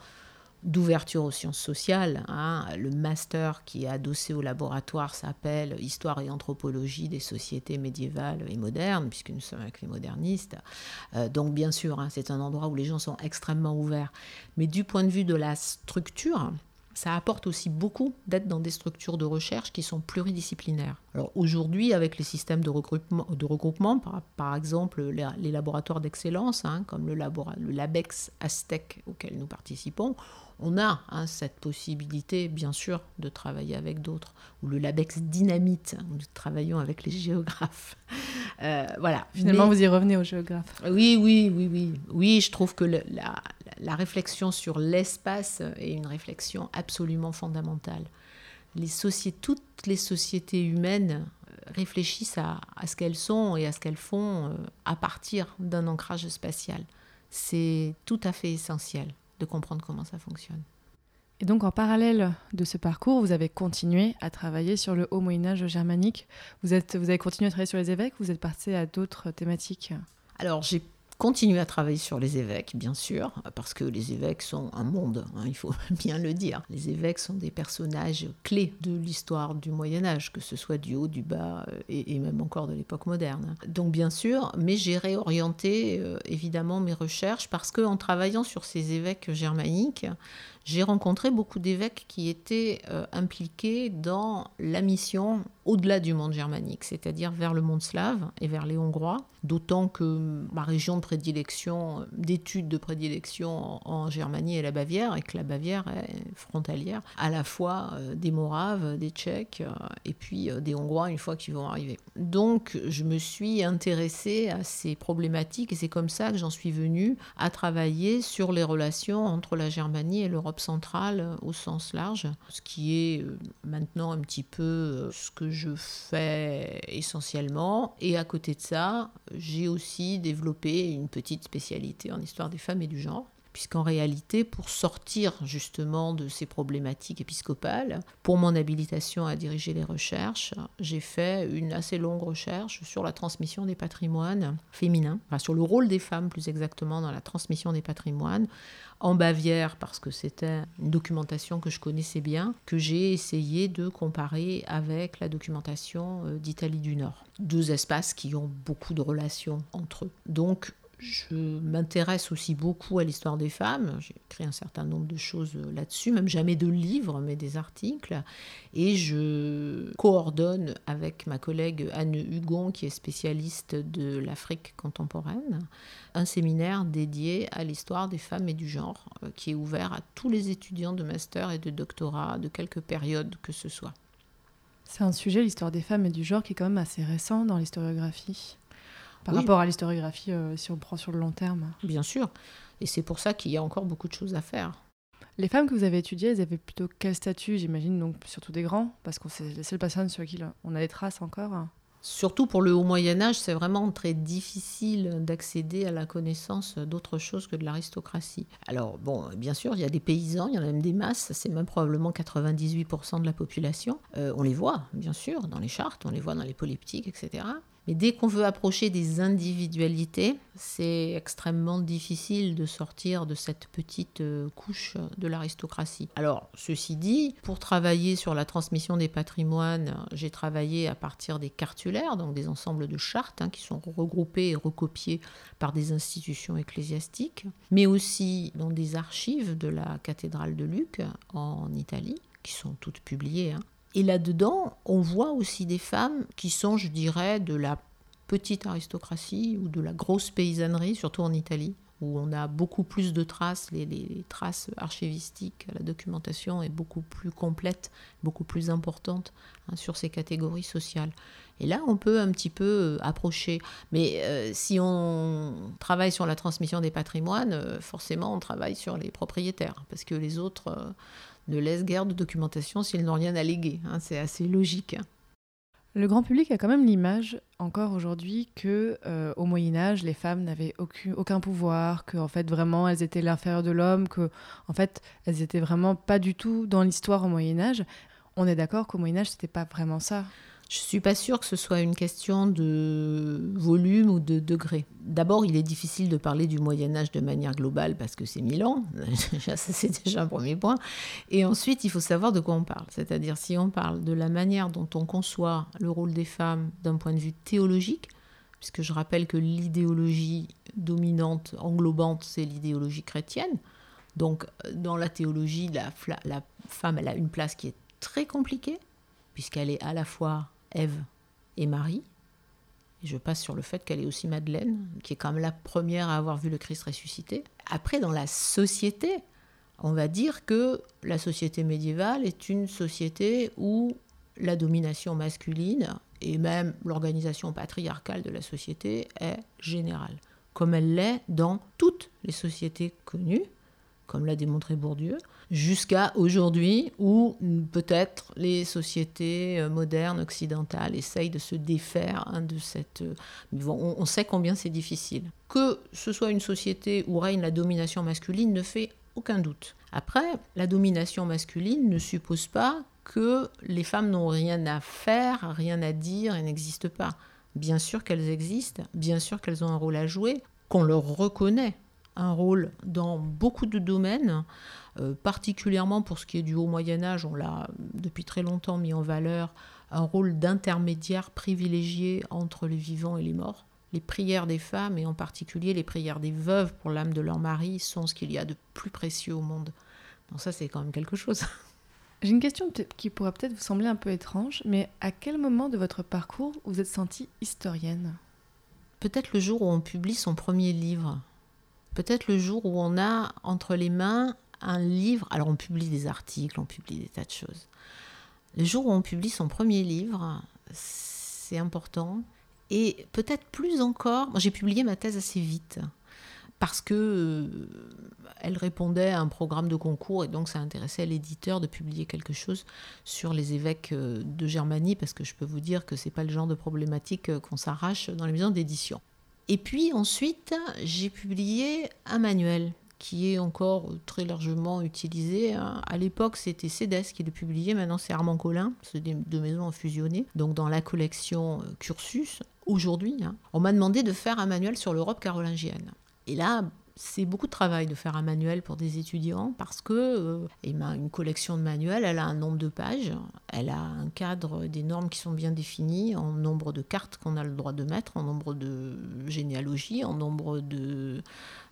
d'ouverture aux sciences sociales. Hein. Le master qui est adossé au laboratoire s'appelle Histoire et anthropologie des sociétés médiévales et modernes, puisque nous sommes avec les modernistes. Euh, donc bien sûr, hein, c'est un endroit où les gens sont extrêmement ouverts. Mais du point de vue de la structure, ça apporte aussi beaucoup d'être dans des structures de recherche qui sont pluridisciplinaires. Alors aujourd'hui, avec les systèmes de regroupement, de regroupement par, exemple les, laboratoires d'excellence, hein, comme le, le LABEX Aztec auquel nous participons, on a hein, cette possibilité, bien sûr, de travailler avec d'autres. Ou le LABEX Dynamite, nous travaillons avec les géographes. Euh, voilà. Finalement, vous y revenez aux géographes. Oui, oui, oui, oui. Oui, je trouve que la, réflexion sur l'espace est une réflexion absolument fondamentale. Les sociétés, toutes les sociétés humaines euh, réfléchissent à, ce qu'elles sont et à ce qu'elles font euh, à partir d'un ancrage spatial. C'est tout à fait essentiel de comprendre comment ça fonctionne. Et donc en parallèle de ce parcours, vous avez continué à travailler sur le haut Moyen Âge germanique. Vous, êtes, vous avez continué à travailler sur les évêques, vous êtes passé à d'autres thématiques Alors j'ai continuer à travailler sur les évêques, bien sûr, parce que les évêques sont un monde, hein, il faut bien le dire. Les évêques sont des personnages clés de l'histoire du Moyen Âge, que ce soit du haut, du bas euh, et, même encore de l'époque moderne. Donc bien sûr, mais j'ai réorienté euh, évidemment mes recherches parce qu'en travaillant sur ces évêques germaniques, j'ai rencontré beaucoup d'évêques qui étaient euh, impliqués dans la mission au-delà du monde germanique, c'est-à-dire vers le monde slave et vers les Hongrois, d'autant que ma région de prédilection, d'études de prédilection en, Germanie est la Bavière, et que la Bavière est frontalière à la fois euh, des Moraves, des Tchèques, euh, et puis des Hongrois une fois qu'ils vont arriver. Donc je me suis intéressée à ces problématiques, et c'est comme ça que j'en suis venue à travailler sur les relations entre la Germanie et l'Europe centrale euh, au sens large, ce qui est euh, maintenant un petit peu euh, ce que je fais essentiellement. Et à côté de ça, j'ai aussi développé une petite spécialité en histoire des femmes et du genre puisqu'en réalité, pour sortir justement de ces problématiques épiscopales, pour mon habilitation à diriger les recherches, j'ai fait une assez longue recherche sur la transmission des patrimoines féminins, sur le rôle des femmes plus exactement dans la transmission des patrimoines, en Bavière parce que c'était une documentation que je connaissais bien, que j'ai essayé de comparer avec la documentation euh, d'Italie du Nord. Deux espaces qui ont beaucoup de relations entre eux. Donc je m'intéresse aussi beaucoup à l'histoire des femmes. J'ai écrit un certain nombre de choses là-dessus, même jamais de livres, mais des articles. Et je coordonne avec ma collègue Anne Hugon, qui est spécialiste de l'Afrique contemporaine, un séminaire dédié à l'histoire des femmes et du genre, euh, qui est ouvert à tous les étudiants de master et de doctorat de quelque période que ce soit. C'est un sujet, l'histoire des femmes et du genre, qui est quand même assez récent dans l'historiographie par rapport à l'historiographie euh, si on prend sur le long terme. Bien sûr. Et c'est pour ça qu'il y a encore beaucoup de choses à faire. Les femmes que vous avez étudiées, elles avaient plutôt quel statut J'imagine donc surtout des grands, parce que c'est les seules personnes sur qui on a des traces encore. Surtout pour le haut Moyen Âge, c'est vraiment très difficile d'accéder à la connaissance d'autre chose que de l'aristocratie. Alors bon, bien sûr, il y a des paysans, il y en a même des masses, c'est même probablement 98% de la population. Euh, on les voit, bien sûr, dans les chartes, on les voit dans les polyptiques, etc. Mais dès qu'on veut approcher des individualités, c'est extrêmement difficile de sortir de cette petite euh, couche de l'aristocratie. Alors, ceci dit, pour travailler sur la transmission des patrimoines, j'ai travaillé à partir des cartulaires, donc des ensembles de chartes hein, qui sont regroupées et recopiées par des institutions ecclésiastiques, mais aussi dans des archives de la cathédrale de Luc en Italie, qui sont toutes publiées. Hein. Et là-dedans, on voit aussi des femmes qui sont, je dirais, de la petite aristocratie ou de la grosse paysannerie, surtout en Italie. où on a beaucoup plus de traces, les, traces archivistiques, la documentation est beaucoup plus complète, beaucoup plus importante hein, sur ces catégories sociales. Et là, on peut un petit peu euh, approcher. Mais euh, si on travaille sur la transmission des patrimoines, euh, forcément, on travaille sur les propriétaires, parce que les autres ne laissent guère de documentation s'ils n'ont rien à léguer. Hein. C'est assez logique. Le grand public a quand même l'image, encore aujourd'hui, que au Moyen Âge, les femmes n'avaient aucun, aucun pouvoir, que en fait vraiment elles étaient l'inférieur de l'homme, que en fait elles étaient vraiment pas du tout dans l'histoire au Moyen Âge. On est d'accord qu'au Moyen Âge, c'était pas vraiment ça. Je ne suis pas sûre que ce soit une question de volume ou de degré. D'abord, il est difficile de parler du Moyen Âge de manière globale parce que c'est mille ans. Ça, c'est déjà un premier point. Et ensuite, il faut savoir de quoi on parle. C'est-à-dire si on parle de la manière dont on conçoit le rôle des femmes d'un point de vue théologique, puisque je rappelle que l'idéologie dominante, englobante, c'est l'idéologie chrétienne. Donc, dans la théologie, la, la femme, elle a une place qui est très compliquée, puisqu'elle est à la fois Ève et Marie. Et je passe sur le fait qu'elle est aussi Madeleine, qui est quand même la première à avoir vu le Christ ressuscité. Après, dans la société, on va dire que la société médiévale est une société où la domination masculine et même l'organisation patriarcale de la société est générale, comme elle l'est dans toutes les sociétés connues, comme l'a démontré Bourdieu, jusqu'à aujourd'hui où peut-être les sociétés euh, modernes occidentales essayent de se défaire hein, de cette... Euh, on, sait combien c'est difficile. Que ce soit une société où règne la domination masculine ne fait aucun doute. Après, la domination masculine ne suppose pas que les femmes n'ont rien à faire, rien à dire et n'existent pas. Bien sûr qu'elles existent, bien sûr qu'elles ont un rôle à jouer, qu'on leur reconnaît un rôle dans beaucoup de domaines, euh, particulièrement pour ce qui est du haut Moyen Âge, on l'a depuis très longtemps mis en valeur, un rôle d'intermédiaire privilégié entre les vivants et les morts. Les prières des femmes, et en particulier les prières des veuves pour l'âme de leur mari, sont ce qu'il y a de plus précieux au monde. Donc ça, c'est quand même quelque chose. J'ai une question qui pourrait peut-être vous sembler un peu étrange, mais à quel moment de votre parcours vous êtes sentie historienne? Peut-être le jour où on publie son premier livre. Peut-être le jour où on a entre les mains un livre, alors on publie des articles, on publie des tas de choses. Le jour où on publie son premier livre, c'est important. Et peut-être plus encore, j'ai publié ma thèse assez vite parce que euh, elle répondait à un programme de concours et donc ça intéressait l'éditeur de publier quelque chose sur les évêques euh, de Germanie parce que je peux vous dire que c'est pas le genre de problématique euh, qu'on s'arrache dans les maisons d'édition. Et puis ensuite, j'ai publié un manuel qui est encore très largement utilisé. Hein. À l'époque, c'était CEDES qui le publiait, maintenant c'est Armand Collin, c'est deux maisons fusionnées, donc dans la collection euh, Cursus. Aujourd'hui, hein, on m'a demandé de faire un manuel sur l'Europe carolingienne. Et là, c'est beaucoup de travail de faire un manuel pour des étudiants parce que euh, une collection de manuels, elle a un nombre de pages, elle a un cadre des normes qui sont bien définies en nombre de cartes qu'on a le droit de mettre, en nombre de généalogies, en nombre de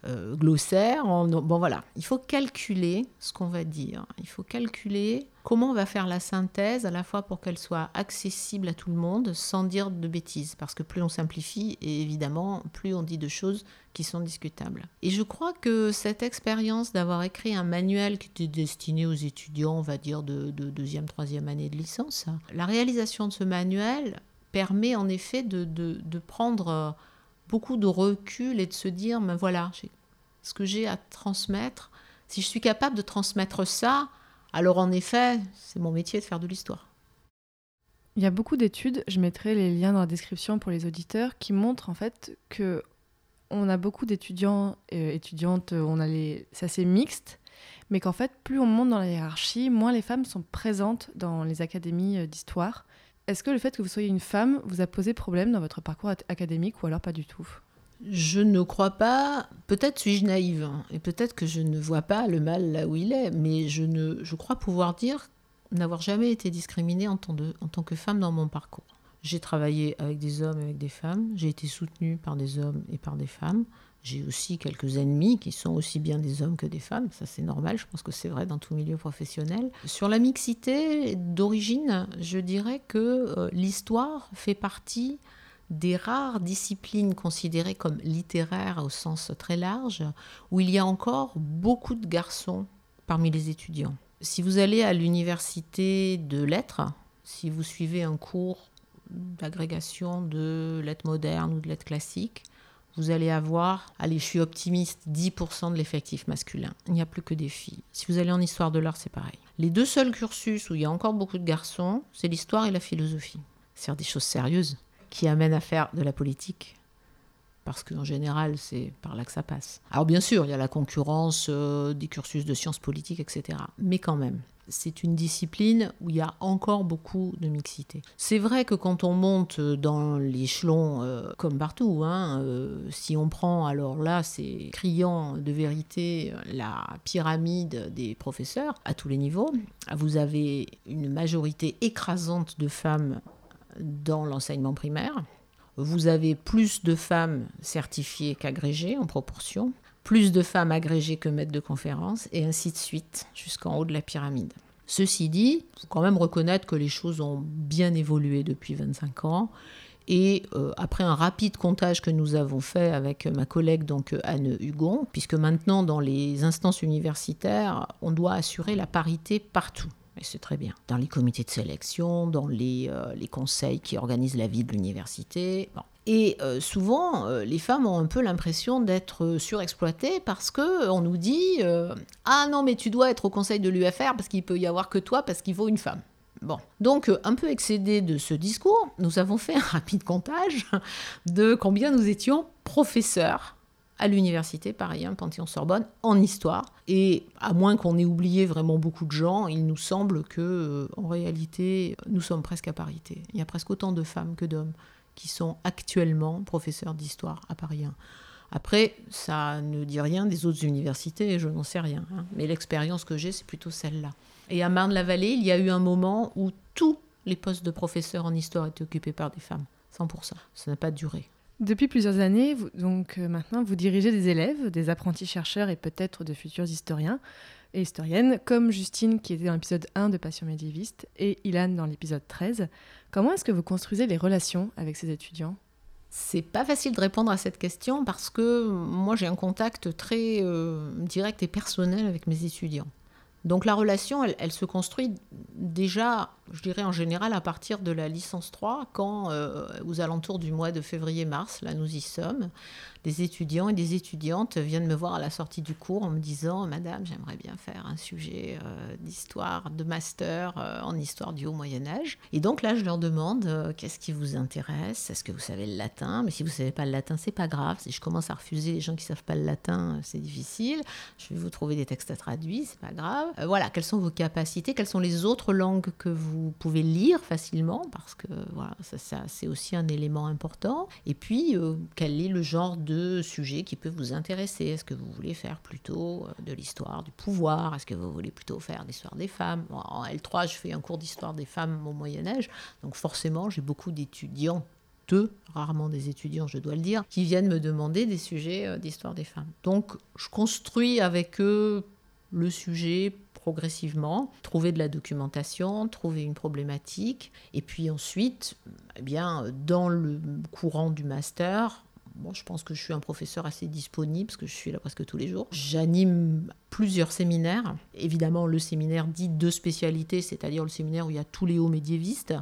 euh, glossaires. Bon voilà, il faut calculer ce qu'on va dire. Il faut calculer comment on va faire la synthèse à la fois pour qu'elle soit accessible à tout le monde sans dire de bêtises. Parce que plus on simplifie, et évidemment, plus on dit de choses qui sont discutables. Et je crois que cette expérience d'avoir écrit un manuel qui était destiné aux étudiants, on va dire, de, deuxième, troisième année de licence, la réalisation de ce manuel permet en effet de, prendre euh, beaucoup de recul et de se dire, ben voilà, ce que j'ai à transmettre, si je suis capable de transmettre ça, alors en effet, c'est mon métier de faire de l'histoire. Il y a beaucoup d'études, je mettrai les liens dans la description pour les auditeurs, qui montrent en fait que on a beaucoup d'étudiants et étudiantes, on a les, c'est assez mixte, mais qu'en fait, plus on monte dans la hiérarchie, moins les femmes sont présentes dans les académies euh, d'histoire. Est-ce que le fait que vous soyez une femme vous a posé problème dans votre parcours académique ou alors pas du tout? Je ne crois pas, peut-être suis-je naïve, hein, et peut-être que je ne vois pas le mal là où il est, mais je, ne, je crois pouvoir dire n'avoir jamais été discriminée en tant, de, en tant que femme dans mon parcours. J'ai travaillé avec des hommes et avec des femmes, j'ai été soutenue par des hommes et par des femmes. J'ai aussi quelques ennemis qui sont aussi bien des hommes que des femmes, ça c'est normal, je pense que c'est vrai dans tout milieu professionnel. Sur la mixité d'origine, je dirais que euh, l'histoire fait partie des rares disciplines considérées comme littéraires au sens très large, où il y a encore beaucoup de garçons parmi les étudiants. Si vous allez à l'université de lettres, si vous suivez un cours d'agrégation de lettres modernes ou de lettres classiques, vous allez avoir, allez, je suis optimiste, 10% de l'effectif masculin. Il n'y a plus que des filles. Si vous allez en histoire de l'art, c'est pareil. Les deux seuls cursus où il y a encore beaucoup de garçons, c'est l'histoire et la philosophie. C'est des choses sérieuses qui amènent à faire de la politique. Parce qu'en général, c'est par là que ça passe. Alors bien sûr, il y a la concurrence euh, des cursus de sciences politiques, etc. Mais quand même, c'est une discipline où il y a encore beaucoup de mixité. C'est vrai que quand on monte dans l'échelon, euh, comme partout, hein, euh, si on prend, alors là, c'est criant de vérité, la pyramide des professeurs à tous les niveaux, vous avez une majorité écrasante de femmes dans l'enseignement primaire. Vous avez plus de femmes certifiées qu'agrégées en proportion plus de femmes agrégées que maîtres de conférences, et ainsi de suite, jusqu'en haut de la pyramide. Ceci dit, il faut quand même reconnaître que les choses ont bien évolué depuis 25 ans. Et euh, après un rapide comptage que nous avons fait avec ma collègue donc Anne Hugon, puisque maintenant dans les instances universitaires, on doit assurer la parité partout. Et c'est très bien. Dans les comités de sélection, dans les, euh, les conseils qui organisent la vie de l'université. Bon. Et euh, souvent, euh, les femmes ont un peu l'impression d'être surexploitées parce que on nous dit ah non mais tu dois être au conseil de l'UFR parce qu'il peut y avoir que toi parce qu'il faut une femme. Bon, donc un peu excédé de ce discours, nous avons fait un rapide comptage de combien nous étions professeurs à l'université Paris 1 Panthéon-Sorbonne en histoire. Et à moins qu'on ait oublié vraiment beaucoup de gens, il nous semble que en réalité, nous sommes presque à parité. Il y a presque autant de femmes que d'hommes qui sont actuellement professeurs d'histoire à Paris 1. Après, ça ne dit rien des autres universités, je n'en sais rien. Hein. Mais l'expérience que j'ai, c'est plutôt celle-là. Et à Marne-la-Vallée, il y a eu un moment où tous les postes de professeurs en histoire étaient occupés par des femmes. 100%. Ça n'a pas duré. Depuis plusieurs années, donc euh, maintenant, vous dirigez des élèves, des apprentis chercheurs et peut-être de futurs historiens et historiennes, comme Justine qui était dans l'épisode 1 de Passion médiéviste et Ilan dans l'épisode 13. Comment est-ce que vous construisez les relations avec ces étudiants? C'est pas facile de répondre à cette question parce que moi j'ai un contact très euh, direct et personnel avec mes étudiants. Donc la relation, elle, se construit déjà, je dirais en général, à partir de la licence 3, quand euh, aux alentours du mois de février-mars, là nous y sommes, des étudiants et des étudiantes viennent me voir à la sortie du cours en me disant Madame, j'aimerais bien faire un sujet euh, d'histoire, de master euh, en histoire du Haut Moyen-Âge. Et donc là, je leur demande Qu'est-ce qui vous intéresse? Est-ce que vous savez le latin? Mais si vous ne savez pas le latin, c'est pas grave. Si je commence à refuser les gens qui ne savent pas le latin, c'est difficile. Je vais vous trouver des textes traduits, c'est pas grave. Voilà, quelles sont vos capacités Quelles sont les autres langues que vous pouvez lire facilement Parce que voilà, ça, c'est aussi un élément important. Et puis, quel est le genre de sujets qui peuvent vous intéresser? Est-ce que vous voulez faire plutôt euh, de l'histoire du pouvoir? Est-ce que vous voulez plutôt faire l'histoire des femmes? En L3, je fais un cours d'histoire des femmes au Moyen Âge, donc forcément, j'ai beaucoup d'étudiants deux, rarement des étudiants, je dois le dire, qui viennent me demander des sujets euh, d'histoire des femmes. Donc, je construis avec eux le sujet progressivement, trouver de la documentation, trouver une problématique, et puis ensuite, eh bien, dans le courant du master, Bon, je pense que je suis un professeur assez disponible parce que je suis là presque tous les jours. J'anime plusieurs séminaires. Évidemment, le séminaire dit de spécialité, c'est-à-dire le séminaire où il y a tous les hauts médiévistes,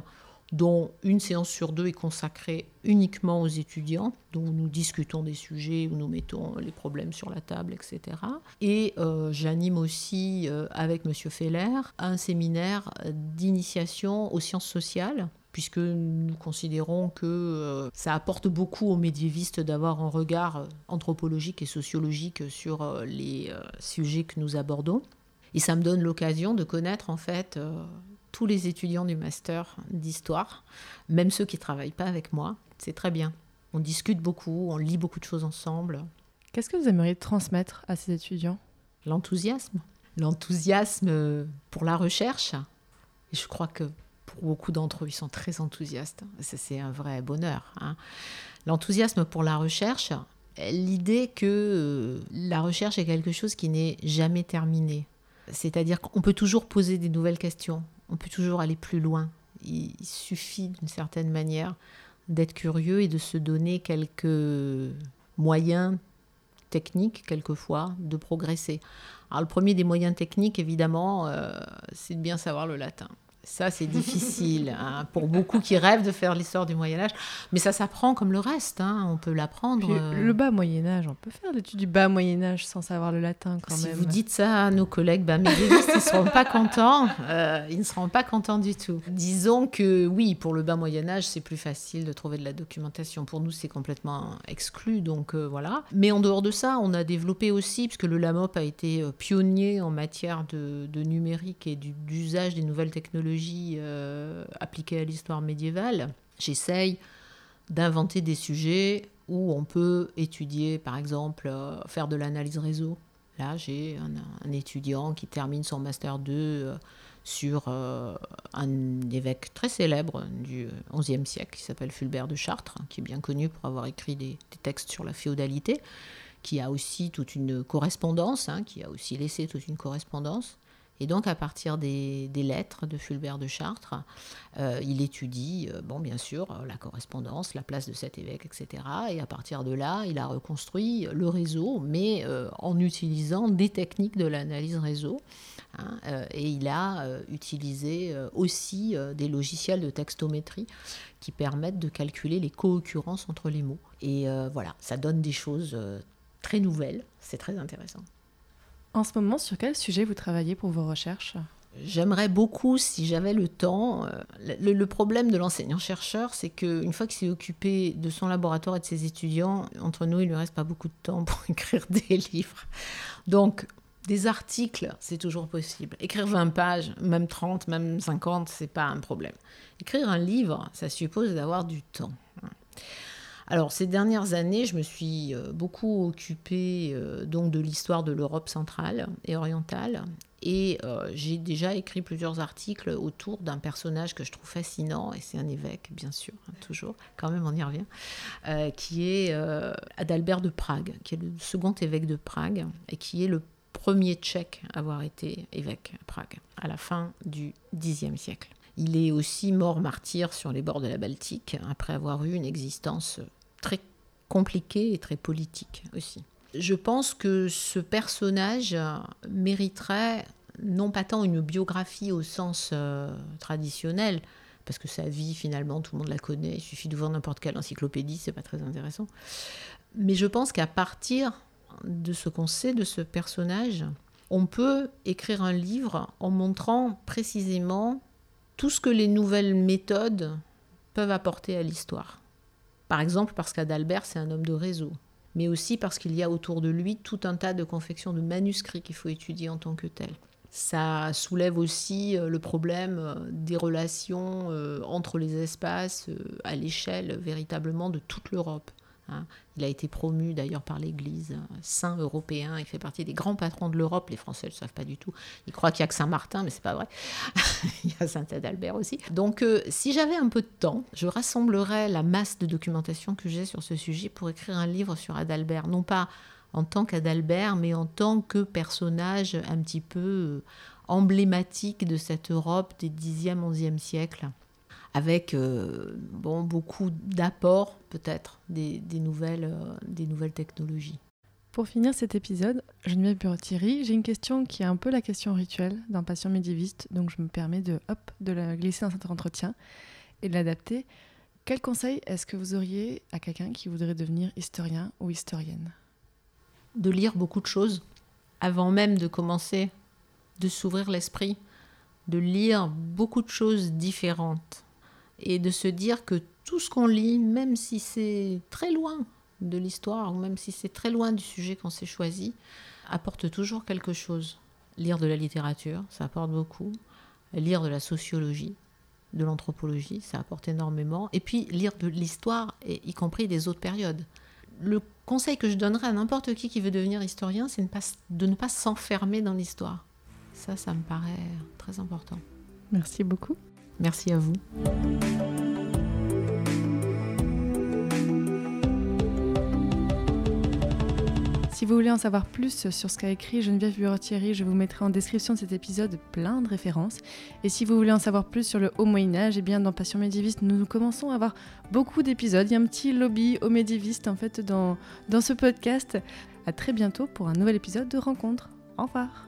dont une séance sur deux est consacrée uniquement aux étudiants, dont nous discutons des sujets, où nous mettons les problèmes sur la table, etc. Et euh, j'anime aussi euh, avec M. Feller un séminaire d'initiation aux sciences sociales puisque nous considérons que euh, ça apporte beaucoup aux médiévistes d'avoir un regard anthropologique et sociologique sur les sujets que nous abordons. Et ça me donne l'occasion de connaître en fait tous les étudiants du master d'histoire, même ceux qui ne travaillent pas avec moi. C'est très bien. On discute beaucoup, on lit beaucoup de choses ensemble. Qu'est-ce que vous aimeriez transmettre à ces étudiants? L'enthousiasme. L'enthousiasme pour la recherche. Et je crois que pour beaucoup d'entre eux, ils sont très enthousiastes. C'est un vrai bonheur. Hein. L'enthousiasme pour la recherche, l'idée que euh, la recherche est quelque chose qui n'est jamais terminé. C'est-à-dire qu'on peut toujours poser des nouvelles questions, on peut toujours aller plus loin. Il suffit d'une certaine manière d'être curieux et de se donner quelques moyens techniques, quelquefois, de progresser. Alors le premier des moyens techniques, évidemment, euh, c'est de bien savoir le latin. Ça, c'est difficile hein, pour beaucoup qui rêvent de faire l'histoire du Moyen Âge. Mais ça s'apprend comme le reste. Hein, on peut l'apprendre. Euh. Le bas Moyen Âge, on peut faire l'étude du bas Moyen Âge sans savoir le latin quand si même. vous dites ça à nos collègues bah, médiévistes, ils ne seront pas contents. Euh, ils ne seront pas contents du tout. Disons que oui, pour le bas Moyen Âge, c'est plus facile de trouver de la documentation. Pour nous, c'est complètement exclu. Donc euh, voilà. Mais en dehors de ça, on a développé aussi, puisque le LAMOP a été pionnier en matière de, de numérique et du- d'usage des nouvelles technologies euh, appliquées à l'histoire médiévale. J'essaye d'inventer des sujets où on peut étudier, par exemple, euh, faire de l'analyse réseau. Là, j'ai un, étudiant qui termine son master 2 euh, sur un évêque très célèbre du XIe siècle qui s'appelle Fulbert de Chartres, qui est bien connu pour avoir écrit des, des textes sur la féodalité, qui a aussi toute une correspondance, hein, qui a aussi laissé toute une correspondance. Et donc, à partir des, lettres de Fulbert de Chartres, euh, il étudie, euh, bon, bien sûr, euh, la correspondance, la place de cet évêque, etc. Et à partir de là, il a reconstruit le réseau, mais en utilisant des techniques de l'analyse réseau. hein, et il a utilisé aussi des logiciels de textométrie qui permettent de calculer les co-occurrences entre les mots. Et voilà, ça donne des choses très nouvelles. C'est très intéressant. En ce moment, sur quel sujet vous travaillez pour vos recherches? J'aimerais beaucoup, si j'avais le temps, euh, le, problème de l'enseignant-chercheur, c'est qu'une fois qu'il s'est occupé de son laboratoire et de ses étudiants, entre nous, il ne lui reste pas beaucoup de temps pour écrire des livres. Donc, des articles, c'est toujours possible. Écrire 20 pages, même 30, même 50, c'est pas un problème. Écrire un livre, ça suppose d'avoir du temps. Alors, ces dernières années, je me suis euh, beaucoup occupée euh, donc de l'histoire de l'Europe centrale et orientale. Et euh, j'ai déjà écrit plusieurs articles autour d'un personnage que je trouve fascinant, et c'est un évêque, bien sûr, hein, toujours, quand même on y revient, qui est Adalbert de Prague, qui est le second évêque de Prague, et qui est le premier tchèque à avoir été évêque à Prague, à la fin du Xe siècle. Il est aussi mort martyr sur les bords de la Baltique, après avoir eu une existence très compliquée et très politique aussi. Je pense que ce personnage mériterait non pas tant une biographie au sens euh, traditionnel, parce que sa vie finalement tout le monde la connaît, il suffit d'ouvrir n'importe quelle encyclopédie, c'est pas très intéressant. Mais je pense qu'à partir de ce qu'on sait de ce personnage, on peut écrire un livre en montrant précisément tout ce que les nouvelles méthodes peuvent apporter à l'histoire. Par exemple, parce qu'Adalbert, c'est un homme de réseau, mais aussi parce qu'il y a autour de lui tout un tas de confections de manuscrits qu'il faut étudier en tant que tel. Ça soulève aussi euh, le problème euh, des relations euh, entre les espaces à l'échelle véritablement de toute l'Europe. Hein. Il a été promu d'ailleurs par l'Église euh, saint européen. Il fait partie des grands patrons de l'Europe. Les Français ne le savent pas du tout. Ils croient qu'il n'y a que Saint-Martin, mais c'est pas vrai. Il y a Saint-Adalbert aussi. Donc, euh, si j'avais un peu de temps, je rassemblerais la masse de documentation que j'ai sur ce sujet pour écrire un livre sur Adalbert. Non pas en tant qu'Adalbert, mais en tant que personnage un petit peu euh, emblématique de cette Europe des 10e, 11e siècles avec euh, bon, beaucoup d'apports peut-être des, des nouvelles, euh, des nouvelles technologies. Pour finir cet épisode, Geneviève Bureau-Thierry, j'ai une question qui est un peu la question rituelle d'un patient médiéviste, donc je me permets de, hop, de la glisser dans cet entretien et de l'adapter. Quel conseil est-ce que vous auriez à quelqu'un qui voudrait devenir historien ou historienne? De lire beaucoup de choses avant même de commencer, de s'ouvrir l'esprit, de lire beaucoup de choses différentes et de se dire que tout ce qu'on lit, même si c'est très loin de l'histoire ou même si c'est très loin du sujet qu'on s'est choisi, apporte toujours quelque chose. Lire de la littérature, ça apporte beaucoup. Lire de la sociologie, de l'anthropologie, ça apporte énormément. Et puis lire de l'histoire, y compris des autres périodes. Le conseil que je donnerais à n'importe qui qui veut devenir historien, c'est de ne pas s'enfermer dans l'histoire. Ça, ça me paraît très important. Merci beaucoup. Merci à vous. Si vous voulez en savoir plus sur ce qu'a écrit Geneviève Bureau-Thierry, je vous mettrai en description de cet épisode plein de références. Et si vous voulez en savoir plus sur le haut Moyen-Âge, eh bien dans Passion médiéviste, nous commençons à avoir beaucoup d'épisodes. Il y a un petit lobby au médiéviste en fait dans, dans ce podcast. À très bientôt pour un nouvel épisode de Rencontre. Au revoir